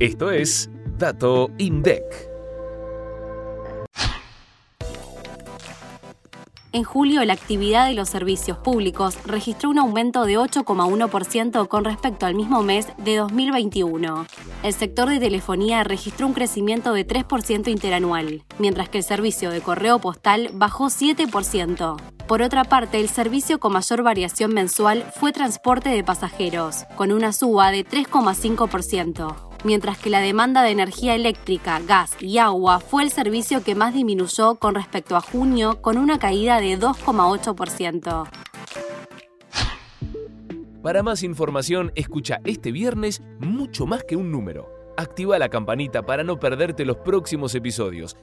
Esto es Dato INDEC. En julio, la actividad de los servicios públicos registró un aumento de 8,1% con respecto al mismo mes de 2021. El sector de telefonía registró un crecimiento de 3% interanual, mientras que el servicio de correo postal bajó 7%. Por otra parte, el servicio con mayor variación mensual fue transporte de pasajeros, con una suba de 3,5% mientras que la demanda de energía eléctrica, gas y agua fue el servicio que más disminuyó con respecto a junio, con una caída de 2,8%. Para más información, escucha este viernes mucho más que un número. Activa la campanita para no perderte los próximos episodios